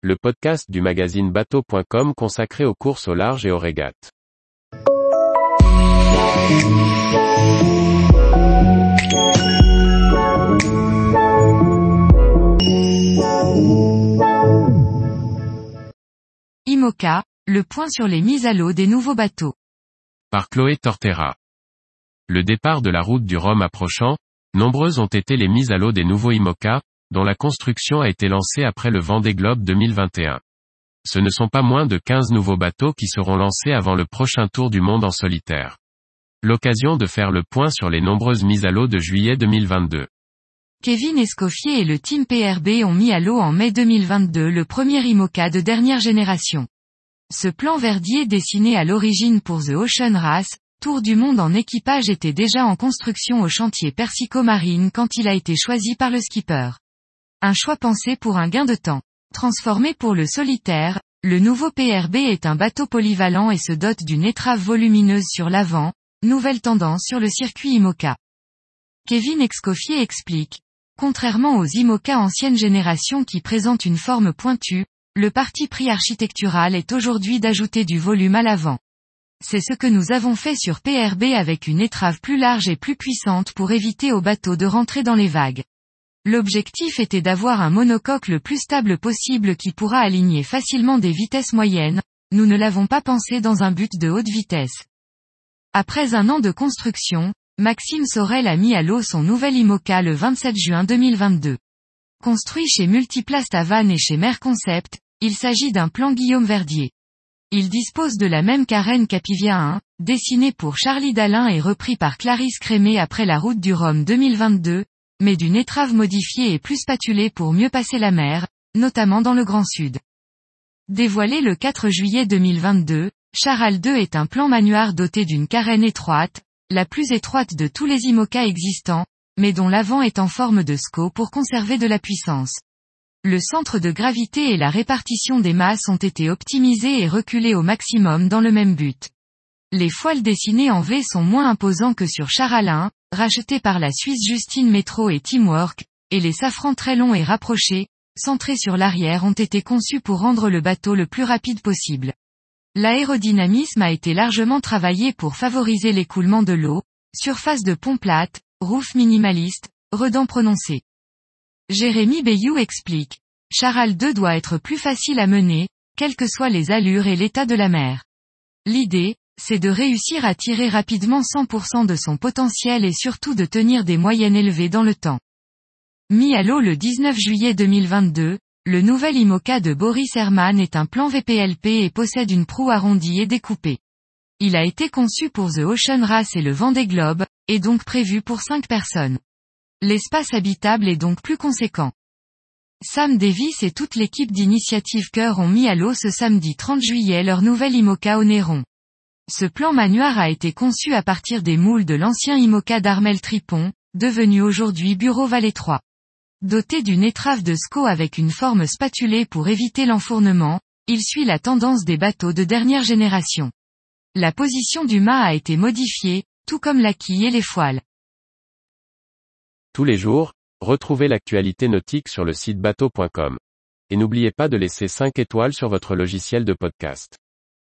le podcast du magazine bateau.com consacré aux courses au large et aux régates. IMOCA, le point sur les mises à l'eau des nouveaux bateaux. Par Chloé Tortera. Le départ de la route du Rhum approchant, nombreuses ont été les mises à l'eau des nouveaux IMOCA, dont la construction a été lancée après le Vendée Globe 2021. Ce ne sont pas moins de 15 nouveaux bateaux qui seront lancés avant le prochain tour du monde en solitaire. L'occasion de faire le point sur les nombreuses mises à l'eau de juillet 2022. Kevin Escoffier et le team PRB ont mis à l'eau en mai 2022 le premier IMOCA de dernière génération. Ce plan verdier dessiné à l'origine pour The Ocean Race, Tour du monde en équipage était déjà en construction au chantier Persico Marine quand il a été choisi par le skipper. Un choix pensé pour un gain de temps. Transformé pour le solitaire, le nouveau PRB est un bateau polyvalent et se dote d'une étrave volumineuse sur l'avant, nouvelle tendance sur le circuit IMOCA. Kevin Excoffier explique. Contrairement aux IMOCA ancienne génération qui présentent une forme pointue, le parti pris architectural est aujourd'hui d'ajouter du volume à l'avant. C'est ce que nous avons fait sur PRB avec une étrave plus large et plus puissante pour éviter au bateau de rentrer dans les vagues. L'objectif était d'avoir un monocoque le plus stable possible qui pourra aligner facilement des vitesses moyennes, nous ne l'avons pas pensé dans un but de haute vitesse. Après un an de construction, Maxime Sorel a mis à l'eau son nouvel IMOCA le 27 juin 2022. Construit chez Multiplast à Vannes et chez Merconcept, il s'agit d'un plan Guillaume Verdier. Il dispose de la même carène qu'Apivia 1, dessinée pour Charlie Dalin et repris par Clarisse Crémé après la route du Rhum 2022, mais d'une étrave modifiée et plus spatulée pour mieux passer la mer, notamment dans le Grand Sud. Dévoilé le 4 juillet 2022, Charal 2 est un plan manuard doté d'une carène étroite, la plus étroite de tous les IMOCA existants, mais dont l'avant est en forme de SCO pour conserver de la puissance. Le centre de gravité et la répartition des masses ont été optimisés et reculés au maximum dans le même but. Les foiles dessinées en V sont moins imposants que sur Charalin, rachetés par la Suisse Justine Metro et Teamwork, et les safrans très longs et rapprochés, centrés sur l'arrière ont été conçus pour rendre le bateau le plus rapide possible. L'aérodynamisme a été largement travaillé pour favoriser l'écoulement de l'eau, surface de pont plate, roof minimaliste, redans prononcé. Jérémy Bayou explique. Charal 2 doit être plus facile à mener, quelles que soient les allures et l'état de la mer. L'idée, c'est de réussir à tirer rapidement 100% de son potentiel et surtout de tenir des moyennes élevées dans le temps. Mis à l'eau le 19 juillet 2022, le nouvel IMOCA de Boris Herman est un plan VPLP et possède une proue arrondie et découpée. Il a été conçu pour The Ocean Race et le Vendée Globe, et donc prévu pour 5 personnes. L'espace habitable est donc plus conséquent. Sam Davis et toute l'équipe d'Initiative Cœur ont mis à l'eau ce samedi 30 juillet leur nouvel IMOCA au Néron. Ce plan manuar a été conçu à partir des moules de l'ancien IMOCA d'Armel Tripon, devenu aujourd'hui Bureau Vallée 3. Doté d'une étrave de SCO avec une forme spatulée pour éviter l'enfournement, il suit la tendance des bateaux de dernière génération. La position du mât a été modifiée, tout comme la quille et les foiles. Tous les jours, retrouvez l'actualité nautique sur le site bateau.com. Et n'oubliez pas de laisser 5 étoiles sur votre logiciel de podcast.